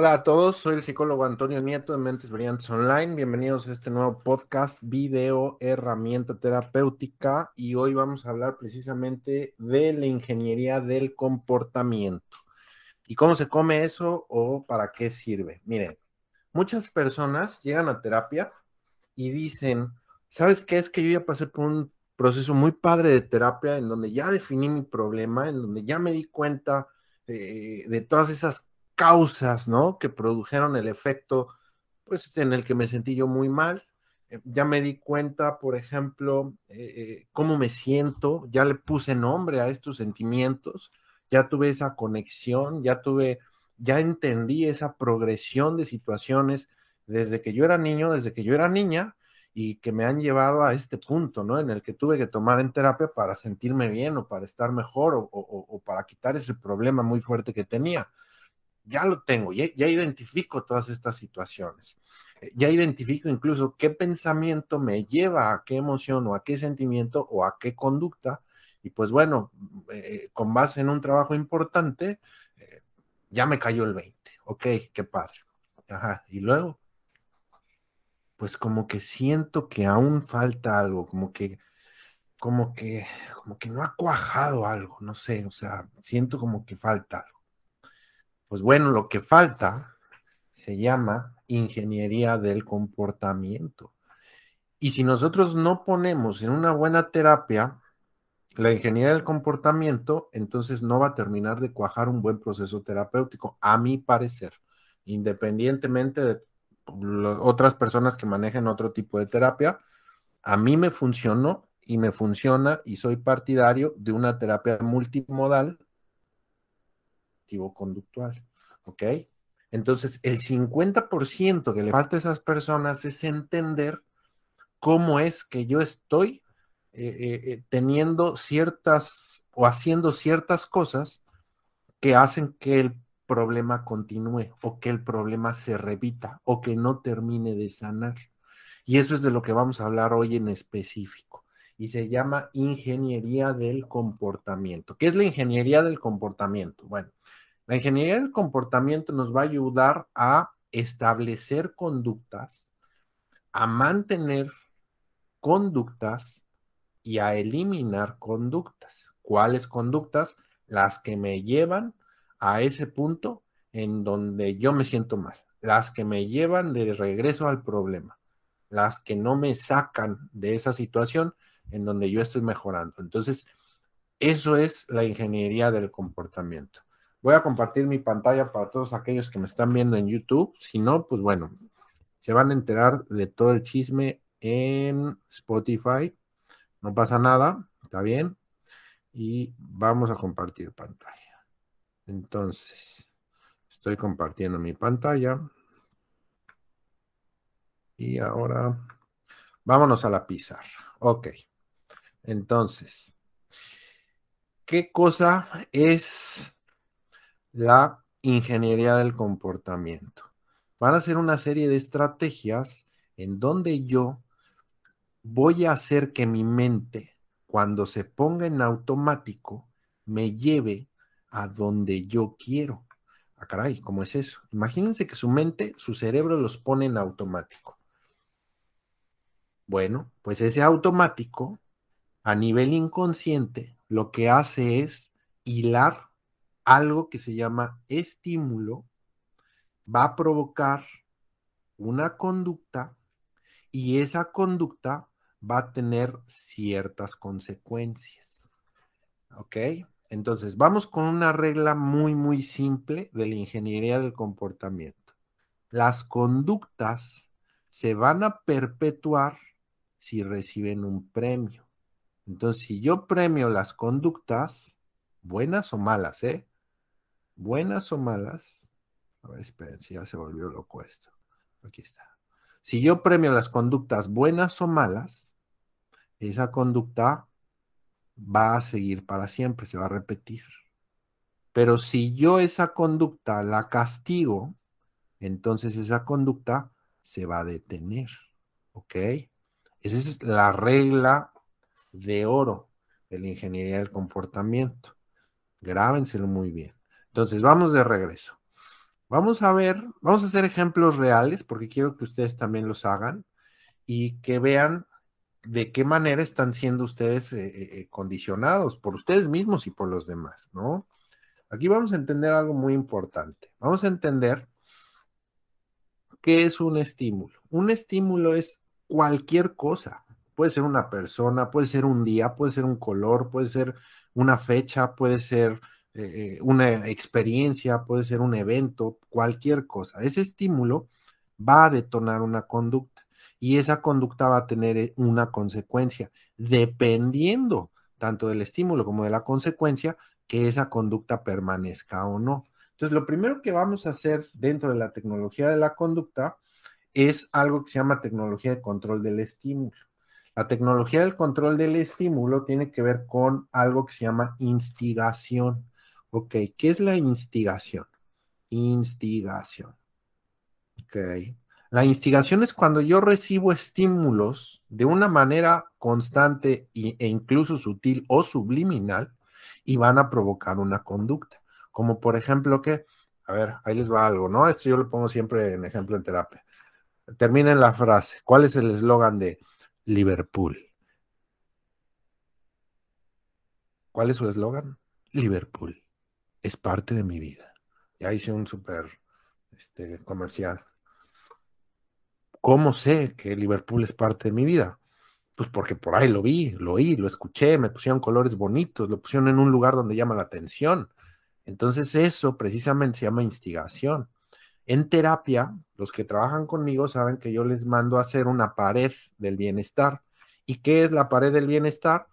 Hola a todos, soy el psicólogo Antonio Nieto de Mentes Brillantes Online. Bienvenidos a este nuevo podcast, video herramienta terapéutica y hoy vamos a hablar precisamente de la ingeniería del comportamiento. ¿Y cómo se come eso o para qué sirve? Miren, muchas personas llegan a terapia y dicen, ¿sabes qué? Es que yo ya pasé por un proceso muy padre de terapia en donde ya definí mi problema, en donde ya me di cuenta de, de todas esas causas, ¿no? Que produjeron el efecto, pues, en el que me sentí yo muy mal. Eh, ya me di cuenta, por ejemplo, eh, eh, cómo me siento, ya le puse nombre a estos sentimientos, ya tuve esa conexión, ya tuve, ya entendí esa progresión de situaciones desde que yo era niño, desde que yo era niña, y que me han llevado a este punto, ¿no? En el que tuve que tomar en terapia para sentirme bien o para estar mejor o, o para quitar ese problema muy fuerte que tenía ya lo tengo, ya, identifico todas estas situaciones. Eh, ya identifico incluso qué pensamiento me lleva a qué emoción o a qué sentimiento o a qué conducta. Y pues bueno, eh, con base en un trabajo importante, eh, ya me cayó el 20. Ok, qué padre. Ajá, y luego, pues como que siento que aún falta algo, como que, como que, como que no ha cuajado algo, no sé, o sea, siento como que falta algo. Pues bueno, lo que falta se llama ingeniería del comportamiento. Y si nosotros no ponemos en una buena terapia la ingeniería del comportamiento, entonces no va a terminar de cuajar un buen proceso terapéutico, a mi parecer, independientemente de otras personas que manejen otro tipo de terapia. A mí me funcionó y me funciona y soy partidario de una terapia multimodal conductual. ¿Ok? Entonces, el 50% que le falta a esas personas es entender cómo es que yo estoy eh, eh, eh, teniendo ciertas o haciendo ciertas cosas que hacen que el problema continúe o que el problema se repita o que no termine de sanar. Y eso es de lo que vamos a hablar hoy en específico. Y se llama ingeniería del comportamiento. ¿Qué es la ingeniería del comportamiento? Bueno, la ingeniería del comportamiento nos va a ayudar a establecer conductas, a mantener conductas y a eliminar conductas. ¿Cuáles conductas? Las que me llevan a ese punto en donde yo me siento mal, las que me llevan de regreso al problema, las que no me sacan de esa situación en donde yo estoy mejorando. Entonces, eso es la ingeniería del comportamiento. Voy a compartir mi pantalla para todos aquellos que me están viendo en YouTube. Si no, pues bueno, se van a enterar de todo el chisme en Spotify. No pasa nada, está bien. Y vamos a compartir pantalla. Entonces, estoy compartiendo mi pantalla. Y ahora, vámonos a la pizarra. Ok. Entonces, ¿qué cosa es la ingeniería del comportamiento. Van a ser una serie de estrategias en donde yo voy a hacer que mi mente, cuando se ponga en automático, me lleve a donde yo quiero. Ah, caray, ¿cómo es eso? Imagínense que su mente, su cerebro los pone en automático. Bueno, pues ese automático, a nivel inconsciente, lo que hace es hilar algo que se llama estímulo va a provocar una conducta y esa conducta va a tener ciertas consecuencias. ¿Ok? Entonces, vamos con una regla muy, muy simple de la ingeniería del comportamiento. Las conductas se van a perpetuar si reciben un premio. Entonces, si yo premio las conductas, buenas o malas, ¿eh? Buenas o malas, a ver, esperen, si ya se volvió loco esto. Aquí está. Si yo premio las conductas buenas o malas, esa conducta va a seguir para siempre, se va a repetir. Pero si yo esa conducta la castigo, entonces esa conducta se va a detener. ¿Ok? Esa es la regla de oro de la ingeniería del comportamiento. Grábenselo muy bien. Entonces, vamos de regreso. Vamos a ver, vamos a hacer ejemplos reales porque quiero que ustedes también los hagan y que vean de qué manera están siendo ustedes eh, eh, condicionados por ustedes mismos y por los demás, ¿no? Aquí vamos a entender algo muy importante. Vamos a entender qué es un estímulo. Un estímulo es cualquier cosa. Puede ser una persona, puede ser un día, puede ser un color, puede ser una fecha, puede ser eh, una experiencia, puede ser un evento, cualquier cosa. Ese estímulo va a detonar una conducta y esa conducta va a tener eh, una consecuencia, dependiendo tanto del estímulo como de la consecuencia, que esa conducta permanezca o no. Entonces, lo primero que vamos a hacer dentro de la tecnología de la conducta es algo que se llama tecnología de control del estímulo. La tecnología del control del estímulo tiene que ver con algo que se llama instigación. Ok, ¿qué es la instigación? Instigación. Ok. La instigación es cuando yo recibo estímulos de una manera constante e incluso sutil o subliminal y van a provocar una conducta. Como por ejemplo que, a ver, ahí les va algo, ¿no? Esto yo lo pongo siempre en ejemplo en terapia. Terminen la frase. ¿Cuál es el eslogan de Liverpool? ¿Cuál es su eslogan? Liverpool es parte de mi vida. Ya hice un súper este, comercial. ¿Cómo sé que Liverpool es parte de mi vida? Pues porque por ahí lo vi, lo oí, lo escuché, me pusieron colores bonitos, lo pusieron en un lugar donde llama la atención. Entonces eso precisamente se llama instigación. En terapia, los que trabajan conmigo saben que yo les mando a hacer una pared del bienestar. ¿Y qué es la pared del bienestar?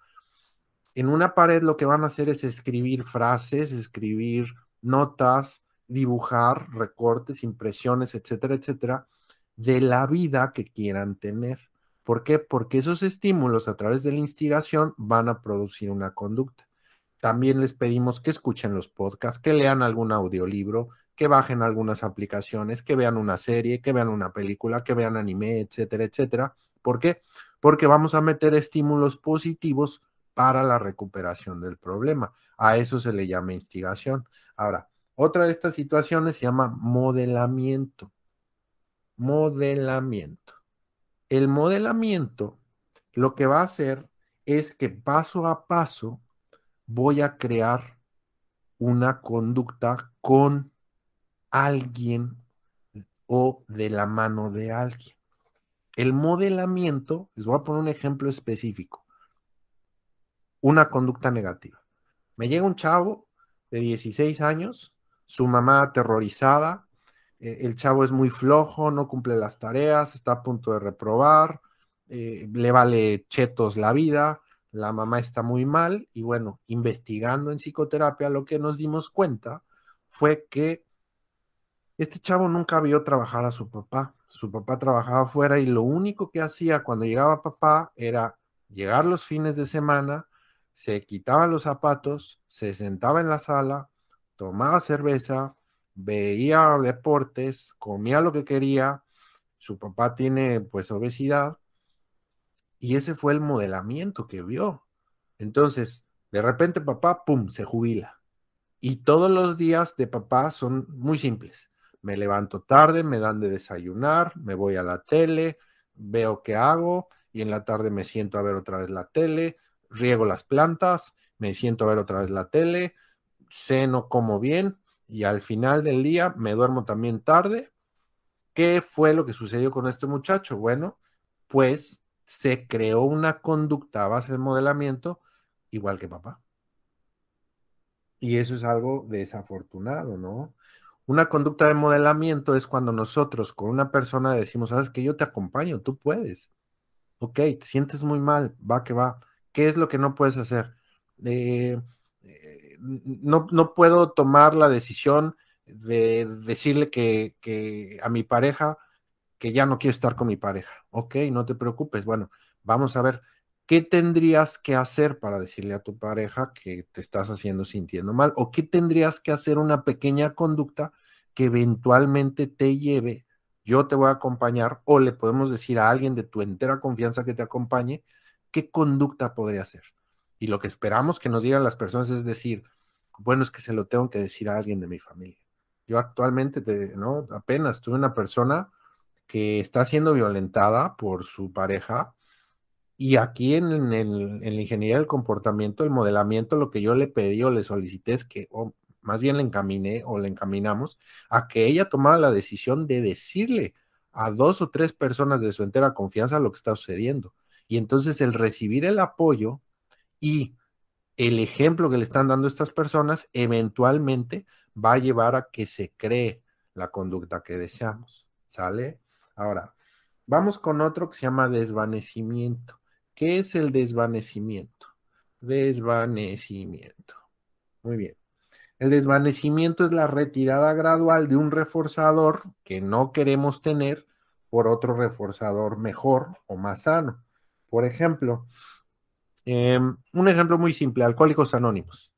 En una pared lo que van a hacer es escribir frases, escribir notas, dibujar recortes, impresiones, etcétera, etcétera, de la vida que quieran tener. ¿Por qué? Porque esos estímulos a través de la instigación van a producir una conducta. También les pedimos que escuchen los podcasts, que lean algún audiolibro, que bajen algunas aplicaciones, que vean una serie, que vean una película, que vean anime, etcétera, etcétera. ¿Por qué? Porque vamos a meter estímulos positivos para la recuperación del problema. A eso se le llama instigación. Ahora, otra de estas situaciones se llama modelamiento. Modelamiento. El modelamiento lo que va a hacer es que paso a paso voy a crear una conducta con alguien o de la mano de alguien. El modelamiento, les voy a poner un ejemplo específico una conducta negativa. Me llega un chavo de 16 años, su mamá aterrorizada, eh, el chavo es muy flojo, no cumple las tareas, está a punto de reprobar, eh, le vale chetos la vida, la mamá está muy mal y bueno, investigando en psicoterapia lo que nos dimos cuenta fue que este chavo nunca vio trabajar a su papá. Su papá trabajaba afuera y lo único que hacía cuando llegaba papá era llegar los fines de semana, se quitaba los zapatos, se sentaba en la sala, tomaba cerveza, veía deportes, comía lo que quería, su papá tiene pues obesidad y ese fue el modelamiento que vio. Entonces, de repente papá, ¡pum!, se jubila. Y todos los días de papá son muy simples. Me levanto tarde, me dan de desayunar, me voy a la tele, veo qué hago y en la tarde me siento a ver otra vez la tele, riego las plantas, me siento a ver otra vez la tele, ceno como bien y al final del día me duermo también tarde. ¿Qué fue lo que sucedió con este muchacho? Bueno, pues se creó una conducta a base de modelamiento igual que papá. Y eso es algo desafortunado, ¿no? Una conducta de modelamiento es cuando nosotros con una persona decimos, sabes que yo te acompaño, tú puedes. Ok, te sientes muy mal, va que va. ¿Qué es lo que no puedes hacer? Eh, eh, no, no, puedo tomar la decisión de decirle que, a mi pareja que ya no quiero estar con mi pareja. Ok, no te preocupes. Bueno, vamos a ver qué tendrías que hacer para decirle a tu pareja que te estás haciendo sintiendo mal o qué tendrías que hacer una pequeña conducta que eventualmente te lleve. Yo te voy a acompañar o le podemos decir a alguien de tu entera confianza que te acompañe ¿qué conducta podría ser? Y lo que esperamos que nos digan las personas es decir, bueno, es que se lo tengo que decir a alguien de mi familia. Yo actualmente, ¿no? Apenas tuve una persona que está siendo violentada por su pareja y aquí en, la ingeniería del comportamiento, el modelamiento, lo que yo le pedí o le solicité es que, o más bien le encaminé o le encaminamos a que ella tomara la decisión de decirle a dos o tres personas de su entera confianza lo que está sucediendo. Y entonces el recibir el apoyo y el ejemplo que le están dando estas personas eventualmente va a llevar a que se cree la conducta que deseamos. ¿Sale? Ahora, vamos con otro que se llama desvanecimiento. ¿Qué es el desvanecimiento? Desvanecimiento. Muy bien. El desvanecimiento es la retirada gradual de un reforzador que no queremos tener por otro reforzador mejor o más sano. Por ejemplo, em, un ejemplo muy simple, alcohólicos anónimos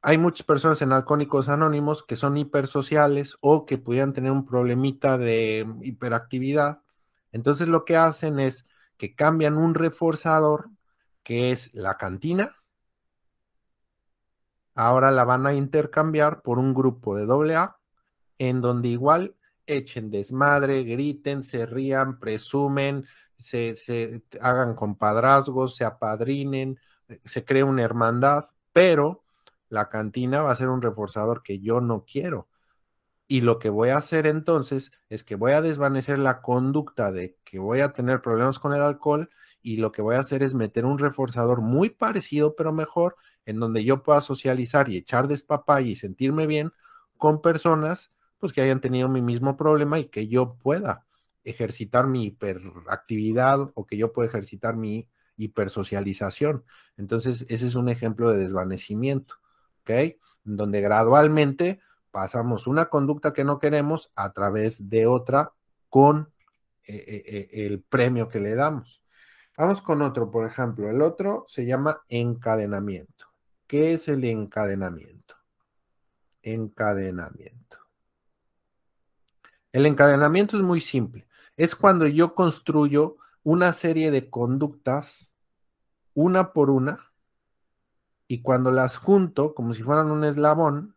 hay muchas personas en Alcohólicos Anónimos que son hipersociales o que pudieran tener un problemita de hiperactividad. Entonces lo que hacen es que cambian un reforzador que es la cantina. Ahora la van a intercambiar por un grupo de doble A en donde igual echen desmadre, griten, se rían, presumen, se, se hagan compadrazgos, se apadrinen, se crea una hermandad, pero la cantina va a ser un reforzador que yo no quiero. Y lo que voy a hacer entonces es que voy a desvanecer la conducta de que voy a tener problemas con el alcohol y lo que voy a hacer es meter un reforzador muy parecido pero mejor en donde yo pueda socializar y echar despapá y sentirme bien con personas pues que hayan tenido mi mismo problema y que yo pueda ejercitar mi hiperactividad o que yo pueda ejercitar mi hipersocialización. Entonces, ese es un ejemplo de desvanecimiento. Donde gradualmente pasamos una conducta que no queremos a través de otra con eh, eh, eh, el premio que le damos. Vamos con otro, por ejemplo, el otro se llama encadenamiento. ¿Qué es el encadenamiento? Encadenamiento. El encadenamiento es muy simple. Es cuando yo construyo una serie de conductas, una por una, y cuando las junto como si fueran un eslabón,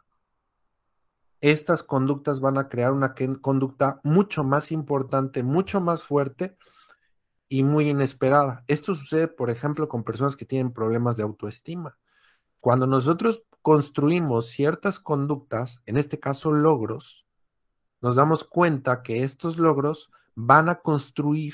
estas conductas van a crear una conducta mucho más importante, mucho más fuerte y muy inesperada. Esto sucede, por ejemplo, con personas que tienen problemas de autoestima. Cuando nosotros construimos ciertas conductas, en este caso logros, nos damos cuenta que estos logros van a construir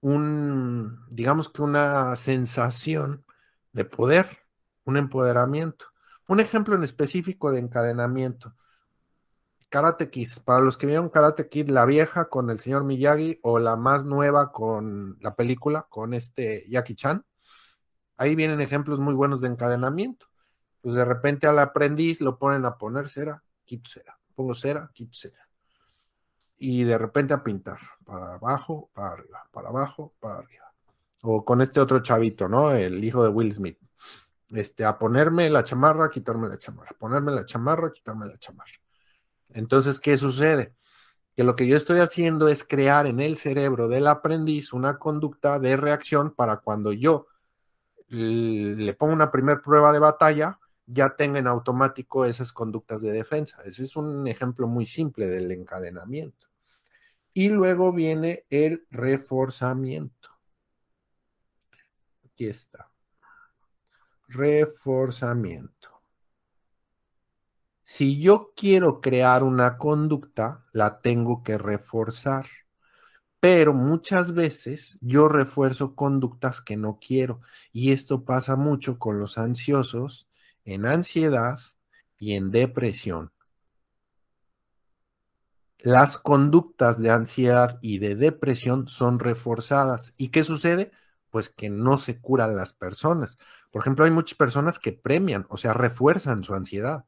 un, digamos que una sensación de poder, un empoderamiento. Un ejemplo en específico de encadenamiento. Karate Kid. Para los que vieron Karate Kid, la vieja con el señor Miyagi o la más nueva con la película, con este Jackie Chan. Ahí vienen ejemplos muy buenos de encadenamiento. Pues de repente al aprendiz lo ponen a poner cera, quito cera, pongo cera, quito cera. Y de repente a pintar, para abajo, para arriba, para abajo, para arriba o con este otro chavito, ¿no? El hijo de Will Smith. Este, a ponerme la chamarra, quitarme la chamarra, ponerme la chamarra, quitarme la chamarra. Entonces, ¿qué sucede? Que lo que yo estoy haciendo es crear en el cerebro del aprendiz una conducta de reacción para cuando yo le pongo una primera prueba de batalla, ya tenga en automático esas conductas de defensa. Ese es un ejemplo muy simple del encadenamiento. Y luego viene el reforzamiento. Aquí está. Reforzamiento. Si yo quiero crear una conducta, la tengo que reforzar. Pero muchas veces yo refuerzo conductas que no quiero. Y esto pasa mucho con los ansiosos en ansiedad y en depresión. Las conductas de ansiedad y de depresión son reforzadas. ¿Y qué sucede? pues que no se curan las personas. Por ejemplo, hay muchas personas que premian, o sea, refuerzan su ansiedad.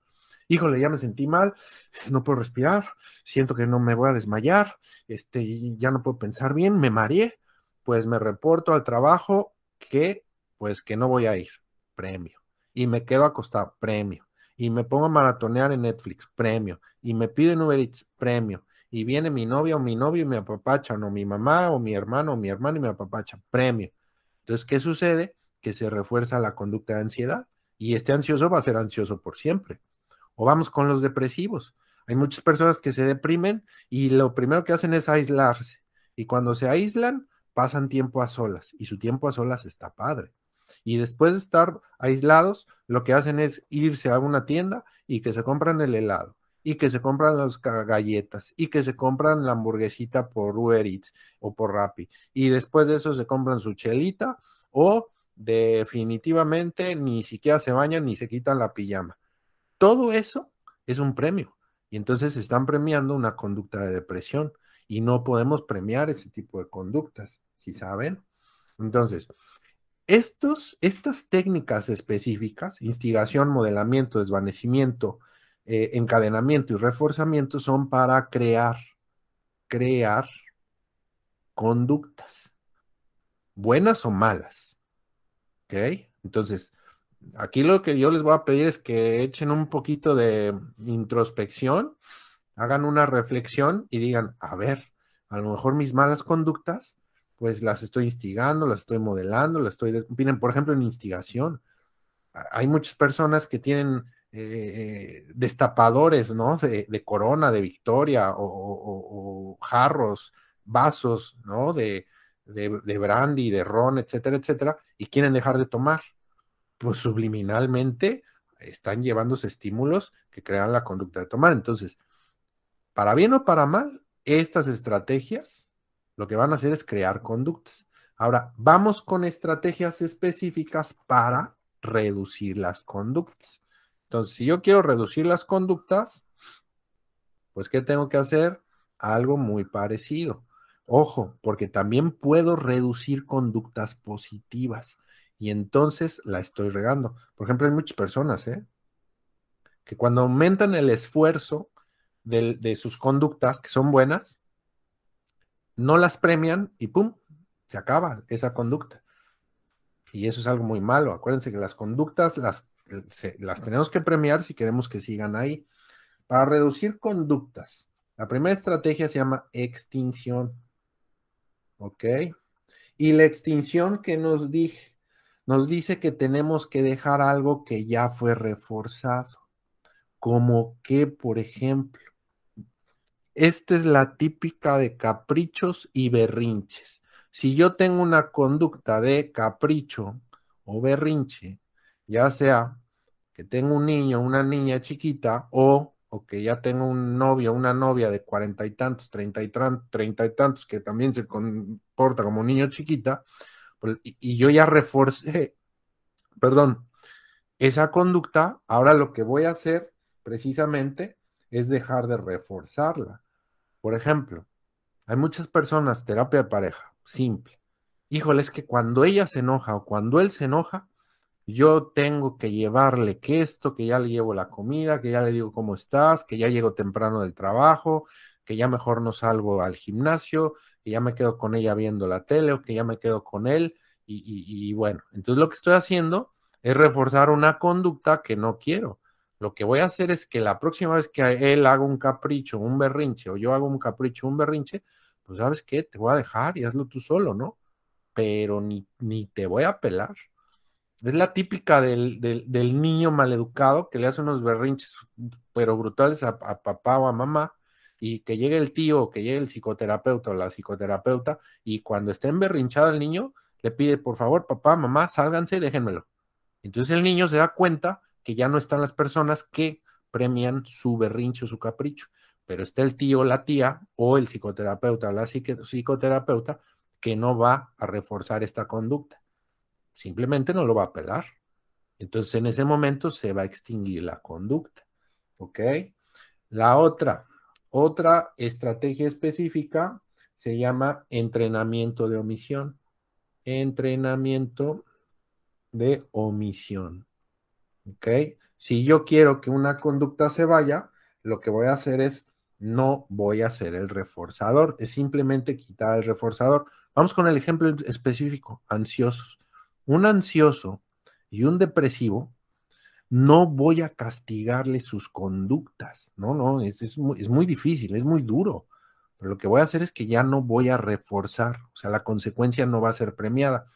Híjole, ya me sentí mal, no puedo respirar, siento que no me voy a desmayar, este, ya no puedo pensar bien, me mareé, pues me reporto al trabajo que, pues que no voy a ir, premio. Y me quedo acostado, premio. Y me pongo a maratonear en Netflix, premio. Y me piden Uber Eats, premio. Y viene mi novia o mi novio y me apapachan, o mi mamá o mi hermano o mi hermano y me apapachan, premio. Entonces, ¿qué sucede? Que se refuerza la conducta de ansiedad y este ansioso va a ser ansioso por siempre. O vamos con los depresivos. Hay muchas personas que se deprimen y lo primero que hacen es aislarse. Y cuando se aíslan, pasan tiempo a solas. Y su tiempo a solas está padre. Y después de estar aislados, lo que hacen es irse a una tienda y que se compran el helado y que se compran las galletas y que se compran la hamburguesita por Uber Eats o por Rappi y después de eso se compran su chelita o definitivamente ni siquiera se bañan ni se quitan la pijama. Todo eso es un premio y entonces están premiando una conducta de depresión y no podemos premiar ese tipo de conductas, si saben? Entonces, estos, estas técnicas específicas, instigación, modelamiento, desvanecimiento, eh, encadenamiento y reforzamiento, son para crear, crear conductas, buenas o malas. ¿Ok? Entonces, aquí lo que yo les voy a pedir es que echen un poquito de introspección, hagan una reflexión y digan, a ver, a lo mejor mis malas conductas pues las estoy instigando, las estoy modelando, las estoy, miren, por ejemplo, en instigación. Hay muchas personas que tienen eh, destapadores, ¿no? De, corona, de victoria, o, jarros, vasos, ¿no? De, de, de, brandy, de ron, etcétera, etcétera, y quieren dejar de tomar. Pues subliminalmente están llevándose estímulos que crean la conducta de tomar. Entonces, para bien o para mal, estas estrategias lo que van a hacer es crear conductas. Ahora, vamos con estrategias específicas para reducir las conductas. Entonces, si yo quiero reducir las conductas, pues ¿qué tengo que hacer? Algo muy parecido. Ojo, porque también puedo reducir conductas positivas y entonces la estoy regando. Por ejemplo, hay muchas personas, ¿eh? Que cuando aumentan el esfuerzo de, de sus conductas, que son buenas, no las premian y ¡pum! Se acaba esa conducta. Y eso es algo muy malo. Acuérdense que las conductas las, las tenemos que premiar si queremos que sigan ahí. Para reducir conductas, la primera estrategia se llama extinción. ¿Ok? Y la extinción que nos dije, nos dice que tenemos que dejar algo que ya fue reforzado. Como que, por ejemplo, esta es la típica de caprichos y berrinches. Si yo tengo una conducta de capricho o berrinche, ya sea que tengo un niño, una niña chiquita, o, que ya tengo un novio, una novia de cuarenta y tantos, treinta y, y tantos, que también se comporta como niño chiquita, pues, y, y yo ya reforcé, perdón, esa conducta, ahora lo que voy a hacer precisamente es dejar de reforzarla. Por ejemplo, hay muchas personas, terapia de pareja, simple. Híjole, es que cuando ella se enoja o cuando él se enoja, yo tengo que llevarle que esto, que ya le llevo la comida, que ya le digo cómo estás, que ya llego temprano del trabajo, que ya mejor no salgo al gimnasio, que ya me quedo con ella viendo la tele o que ya me quedo con él. Y, y bueno, entonces lo que estoy haciendo es reforzar una conducta que no quiero. Lo que voy a hacer es que la próxima vez que él haga un capricho, un berrinche, o yo hago un capricho, un berrinche, pues sabes qué, te voy a dejar y hazlo tú solo, ¿no? Pero ni, ni te voy a pelar. Es la típica del, del, niño maleducado que le hace unos berrinches, pero brutales a, a, papá o a mamá, y que llegue el tío o que llegue el psicoterapeuta o la psicoterapeuta, y cuando esté emberrinchado el niño, le pide, por favor, papá, mamá, sálganse y déjenmelo. Entonces el niño se da cuenta que ya no están las personas que premian su berrincho, su capricho, pero está el tío, la tía o el psicoterapeuta o la psicoterapeuta que no va a reforzar esta conducta. Simplemente no lo va a apelar. Entonces en ese momento se va a extinguir la conducta. ¿Ok? La otra, otra estrategia específica se llama entrenamiento de omisión. Entrenamiento de omisión. ¿Ok? Si yo quiero que una conducta se vaya, lo que voy a hacer es no voy a hacer el reforzador, es simplemente quitar el reforzador. Vamos con el ejemplo específico, ansiosos. Un ansioso y un depresivo, no voy a castigarle sus conductas, no, no, es, es, muy, es muy difícil, es muy duro, pero lo que voy a hacer es que ya no voy a reforzar, o sea, la consecuencia no va a ser premiada.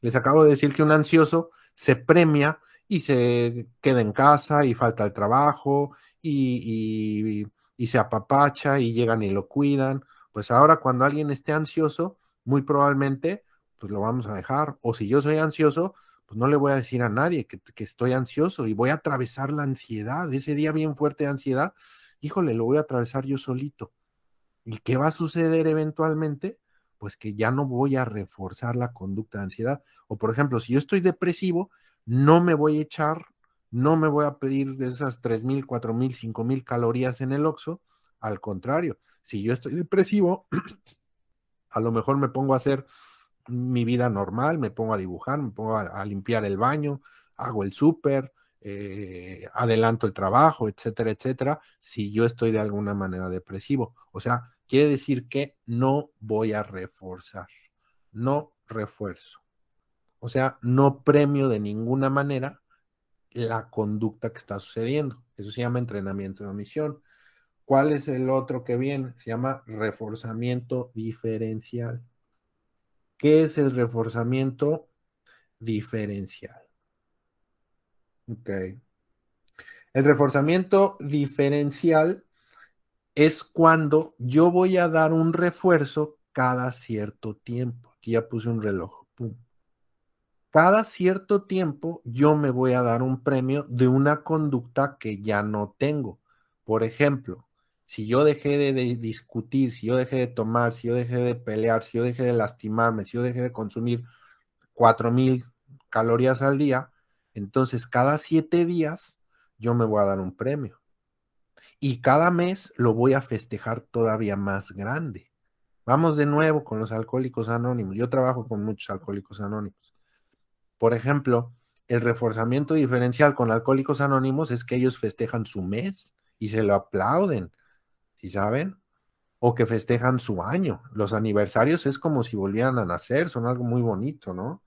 Les acabo de decir que un ansioso se premia y se queda en casa y falta el trabajo y, y, se apapacha y llegan y lo cuidan. Pues ahora cuando alguien esté ansioso, muy probablemente pues lo vamos a dejar. O si yo soy ansioso, pues no le voy a decir a nadie que, que estoy ansioso y voy a atravesar la ansiedad, ese día bien fuerte de ansiedad, híjole, lo voy a atravesar yo solito. ¿Y qué va a suceder eventualmente? Pues que ya no voy a reforzar la conducta de ansiedad. O por ejemplo, si yo estoy depresivo, no me voy a echar, no me voy a pedir de esas 3.000, 4.000, 5.000 calorías en el oxo. Al contrario, si yo estoy depresivo, a lo mejor me pongo a hacer mi vida normal, me pongo a dibujar, me pongo a, limpiar el baño, hago el súper, eh, adelanto el trabajo, etcétera, etcétera, si yo estoy de alguna manera depresivo. O sea, quiere decir que no voy a reforzar, no refuerzo. O sea, no premio de ninguna manera la conducta que está sucediendo. Eso se llama entrenamiento de omisión. ¿Cuál es el otro que viene? Se llama reforzamiento diferencial. ¿Qué es el reforzamiento diferencial? Ok. El reforzamiento diferencial es cuando yo voy a dar un refuerzo cada cierto tiempo. Aquí ya puse un reloj. Cada cierto tiempo yo me voy a dar un premio de una conducta que ya no tengo. Por ejemplo, si yo dejé de, discutir, si yo dejé de tomar, si yo dejé de pelear, si yo dejé de lastimarme, si yo dejé de consumir 4000 calorías al día, entonces cada siete días yo me voy a dar un premio. Y cada mes lo voy a festejar todavía más grande. Vamos de nuevo con los alcohólicos anónimos. Yo trabajo con muchos alcohólicos anónimos. Por ejemplo, el reforzamiento diferencial con Alcohólicos Anónimos es que ellos festejan su mes y se lo aplauden, ¿sí saben? O que festejan su año. Los aniversarios es como si volvieran a nacer, son algo muy bonito, ¿no?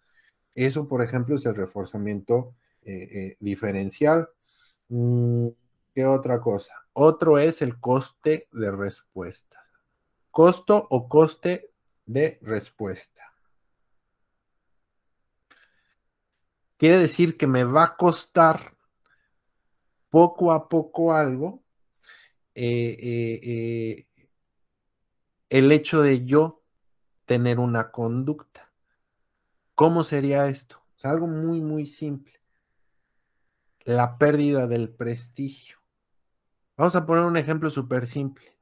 Eso, por ejemplo, es el reforzamiento eh, eh, diferencial. Mm, ¿Qué otra cosa? Otro es el coste de respuesta. Costo o coste de respuesta. Quiere decir que me va a costar poco a poco algo eh, eh, eh, el hecho de yo tener una conducta. ¿Cómo sería esto? Es algo muy, muy simple. La pérdida del prestigio. Vamos a poner un ejemplo súper simple.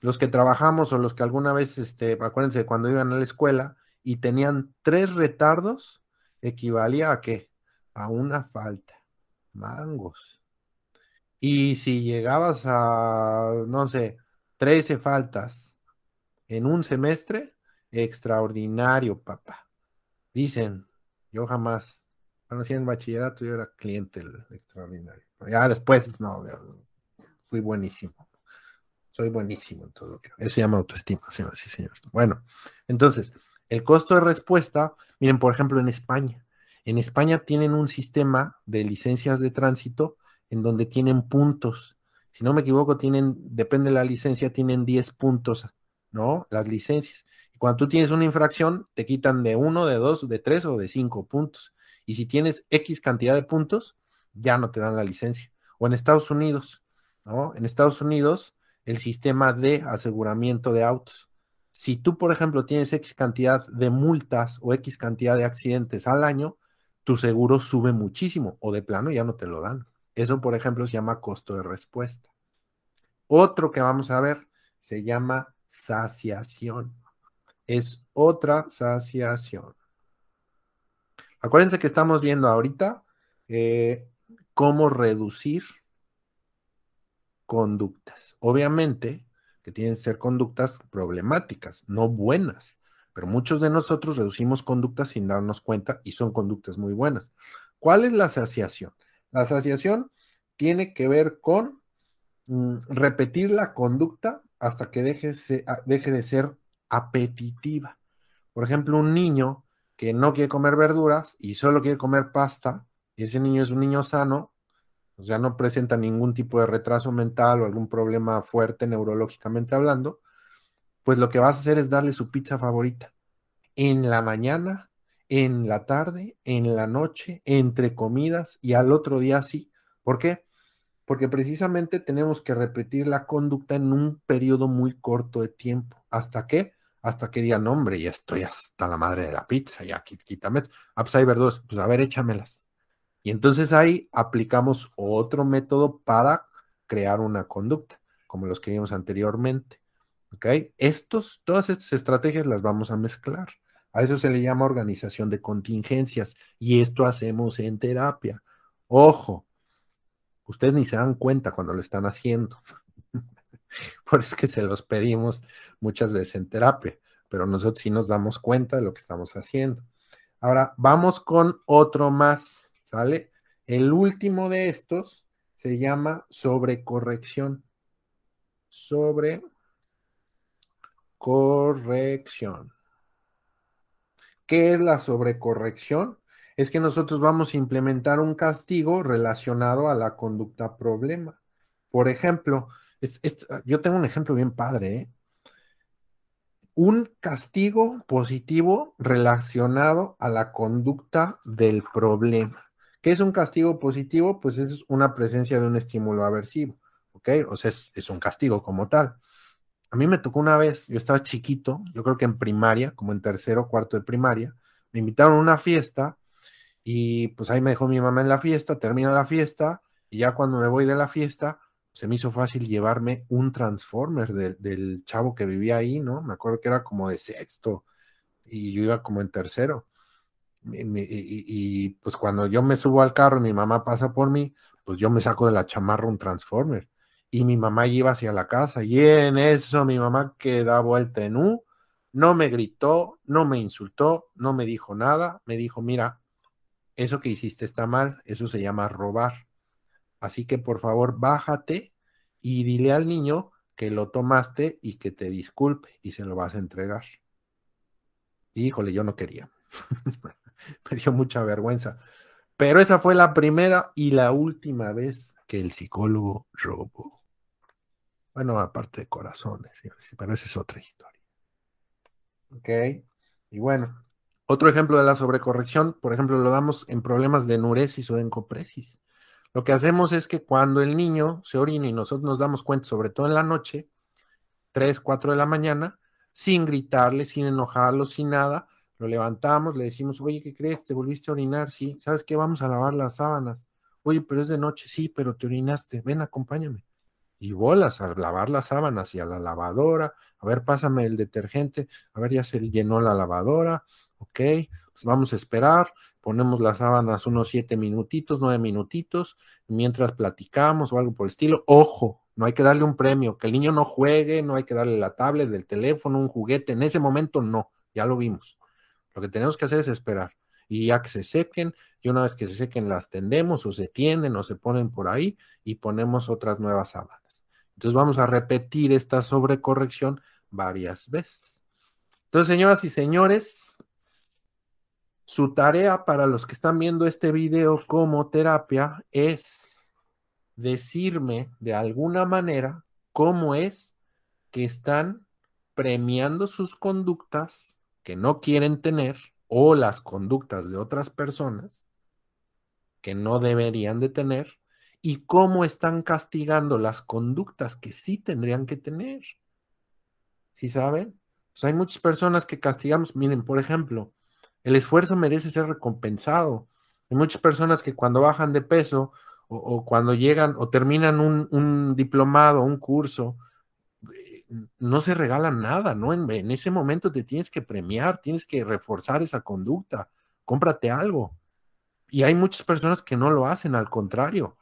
Los que trabajamos o los que alguna vez, este, acuérdense, cuando iban a la escuela y tenían tres retardos, equivalía a qué? A una falta. Mangos. Y si llegabas a, no sé, 13 faltas en un semestre, extraordinario, papá. Dicen, yo jamás, hacía en bachillerato, yo era cliente extraordinario. Ya después, no, fui buenísimo. Soy buenísimo en todo. Eso se llama autoestima, señores y señores. Bueno, entonces, el costo de respuesta, miren, por ejemplo, en España. En España tienen un sistema de licencias de tránsito en donde tienen puntos. Si no me equivoco, tienen, depende de la licencia, tienen 10 puntos, ¿no? Las licencias. Y cuando tú tienes una infracción, te quitan de uno, de dos, de tres o de cinco puntos. Y si tienes X cantidad de puntos, ya no te dan la licencia. O en Estados Unidos, ¿no? En Estados Unidos, el sistema de aseguramiento de autos si tú, por ejemplo, tienes X cantidad de multas o X cantidad de accidentes al año, tu seguro sube muchísimo o de plano ya no te lo dan. Eso, por ejemplo, se llama costo de respuesta. Otro que vamos a ver se llama saciación. Es otra saciación. Acuérdense que estamos viendo ahorita eh, cómo reducir conductas. Obviamente, que tienen que ser conductas problemáticas, no buenas. Pero muchos de nosotros reducimos conductas sin darnos cuenta y son conductas muy buenas. ¿Cuál es la saciación? La saciación tiene que ver con mm, repetir la conducta hasta que deje, deje de ser apetitiva. Por ejemplo, un niño que no quiere comer verduras y solo quiere comer pasta, ese niño es un niño sano, o sea, no presenta ningún tipo de retraso mental o algún problema fuerte neurológicamente hablando, pues lo que vas a hacer es darle su pizza favorita en la mañana, en la tarde, en la noche, entre comidas y al otro día sí. ¿Por qué? Porque precisamente tenemos que repetir la conducta en un periodo muy corto de tiempo. ¿Hasta qué? Hasta que digan, hombre, ya estoy hasta la madre de la pizza, ya quítame. Ah, pues hay verduras, pues a ver, échamelas. Y entonces ahí aplicamos otro método para crear una conducta, como los que anteriormente. ¿Ok? Estos, todas estas estrategias las vamos a mezclar. A eso se le llama organización de contingencias y esto hacemos en terapia. Ojo, ustedes ni se dan cuenta cuando lo están haciendo. Por eso es que se los pedimos muchas veces en terapia, pero nosotros sí nos damos cuenta de lo que estamos haciendo. Ahora, vamos con otro más, ¿sale? El último de estos se llama sobrecorrección. Sobrecorrección. ¿Qué es la sobrecorrección? Es que nosotros vamos a implementar un castigo relacionado a la conducta problema. Por ejemplo, yo tengo un ejemplo bien padre, ¿eh? Un castigo positivo relacionado a la conducta del problema. ¿Qué es un castigo positivo? Pues es una presencia de un estímulo aversivo, ¿ok? O sea, es un castigo como tal. A mí me tocó una vez, yo estaba chiquito, yo creo que en primaria, como en tercero o cuarto de primaria, me invitaron a una fiesta y pues ahí me dejó mi mamá en la fiesta, termina la fiesta y ya cuando me voy de la fiesta, se me hizo fácil llevarme un Transformer del chavo que vivía ahí, ¿no? Me acuerdo que era como de sexto y yo iba como en tercero. Y, pues cuando yo me subo al carro y mi mamá pasa por mí, pues yo me saco de la chamarra un Transformer y mi mamá iba hacia la casa y en eso mi mamá que da vuelta en U, no me gritó, no me insultó, no me dijo nada, me dijo, mira, eso que hiciste está mal, eso se llama robar. Así que por favor, bájate y dile al niño que lo tomaste y que te disculpe y se lo vas a entregar. híjole, yo no quería. me dio mucha vergüenza. Pero esa fue la primera y la última vez que el psicólogo robó. Bueno, aparte de corazones, pero esa es otra historia. Ok, y bueno, otro ejemplo de la sobrecorrección, por ejemplo, lo damos en problemas de enuresis o de encopresis. Lo que hacemos es que cuando el niño se orina y nosotros nos damos cuenta, sobre todo en la noche, 3, 4 de la mañana, sin gritarle, sin enojarlo, sin nada, lo levantamos, le decimos, oye, ¿qué crees? ¿Te volviste a orinar? Sí, ¿sabes qué? Vamos a lavar las sábanas. Oye, pero es de noche, sí, pero te orinaste, ven, acompáñame y bolas a lavar las sábanas y a la lavadora, a ver, pásame el detergente, a ver, ya se llenó la lavadora, ok, pues vamos a esperar, ponemos las sábanas unos siete minutitos, nueve minutitos, mientras platicamos o algo por el estilo, ojo, no hay que darle un premio, que el niño no juegue, no hay que darle la tablet del teléfono, un juguete, en ese momento no, ya lo vimos. Lo que tenemos que hacer es esperar y ya que se sequen, y una vez que se sequen las tendemos o se tienden o se ponen por ahí y ponemos otras nuevas sábanas. Entonces vamos a repetir esta sobrecorrección varias veces. Entonces, señoras y señores, su tarea para los que están viendo este video como terapia es decirme de alguna manera cómo es que están premiando sus conductas que no quieren tener o las conductas de otras personas que no deberían de tener y cómo están castigando las conductas que sí tendrían que tener. ¿Sí saben? Pues hay muchas personas que castigamos. Miren, por ejemplo, el esfuerzo merece ser recompensado. Hay muchas personas que cuando bajan de peso o, cuando llegan o terminan un, un, diplomado, un curso, no se regalan nada, ¿no? En, en ese momento te tienes que premiar, tienes que reforzar esa conducta, cómprate algo. Y hay muchas personas que no lo hacen, al contrario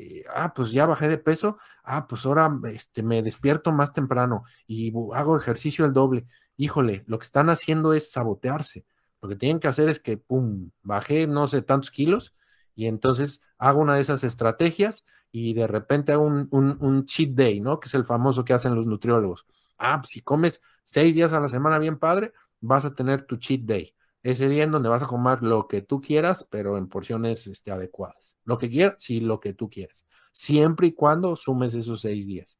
eh, ah, pues ya bajé de peso, ah, pues ahora este, me despierto más temprano y hago ejercicio el doble. Híjole, lo que están haciendo es sabotearse. Lo que tienen que hacer es que, pum, bajé no sé tantos kilos y entonces hago una de esas estrategias y de repente hago un, un cheat day, ¿no? Que es el famoso que hacen los nutriólogos. Ah, pues si comes seis días a la semana bien padre, vas a tener tu cheat day ese día en donde vas a comer lo que tú quieras, pero en porciones este, adecuadas. Lo que quieras, sí, lo que tú quieras. Siempre y cuando sumes esos seis días.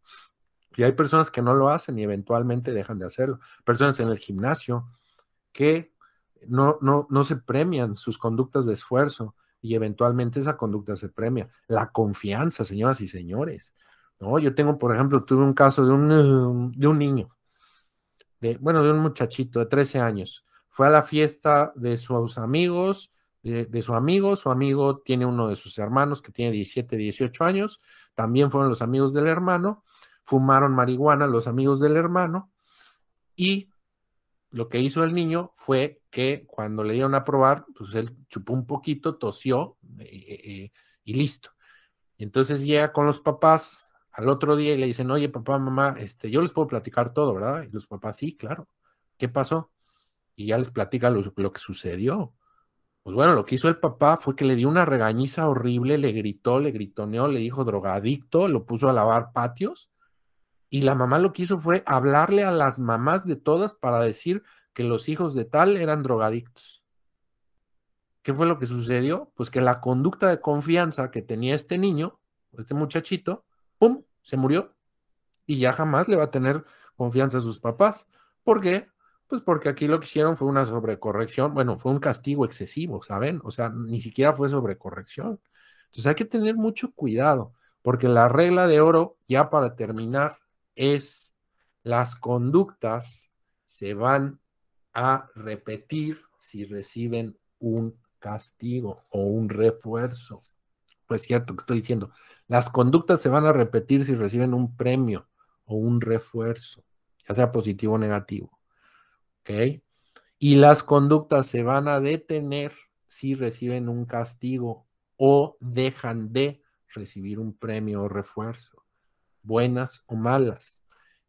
Y hay personas que no lo hacen y eventualmente dejan de hacerlo. Personas en el gimnasio que no, no, no se premian sus conductas de esfuerzo y eventualmente esa conducta se premia. La confianza, señoras y señores. ¿no? Yo tengo, por ejemplo, tuve un caso de un, de un niño, bueno, de un muchachito de 13 años. Fue a la fiesta de sus amigos, de, de, su amigo, su amigo tiene uno de sus hermanos que tiene 17, 18 años, también fueron los amigos del hermano, fumaron marihuana los amigos del hermano y lo que hizo el niño fue que cuando le dieron a probar, pues él chupó un poquito, tosió eh, eh, y listo. Entonces llega con los papás al otro día y le dicen, oye, papá, mamá, este, yo les puedo platicar todo, ¿verdad? Y los papás, sí, claro. ¿Qué pasó? Y ya les platica lo, lo que sucedió. Pues bueno, lo que hizo el papá fue que le dio una regañiza horrible, le gritó, le gritoneó, le dijo drogadicto, lo puso a lavar patios. Y la mamá lo que hizo fue hablarle a las mamás de todas para decir que los hijos de tal eran drogadictos. ¿Qué fue lo que sucedió? Pues que la conducta de confianza que tenía este niño, este muchachito, ¡pum! se murió. Y ya jamás le va a tener confianza a sus papás. ¿Por qué? Pues porque aquí lo que hicieron fue una sobrecorrección, bueno, fue un castigo excesivo, ¿saben? O sea, ni siquiera fue sobrecorrección. Entonces hay que tener mucho cuidado, porque la regla de oro, ya para terminar, es las conductas se van a repetir si reciben un castigo o un refuerzo. Pues cierto que estoy diciendo, las conductas se van a repetir si reciben un premio o un refuerzo, ya sea positivo o negativo. ¿Ok? Y las conductas se van a detener si reciben un castigo o dejan de recibir un premio o refuerzo, buenas o malas.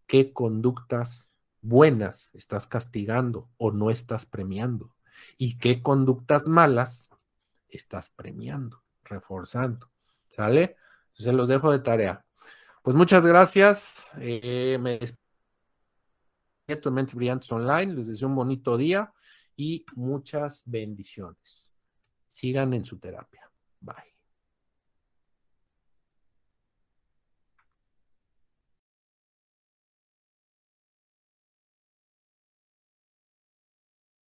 ¿Qué conductas buenas estás castigando o no estás premiando? ¿Y qué conductas malas estás premiando, reforzando? ¿Sale? Se los dejo de tarea. Pues muchas gracias. Eh, me despido Mentes Brillantes Online. Les deseo un bonito día y muchas bendiciones. Sigan en su terapia. Bye.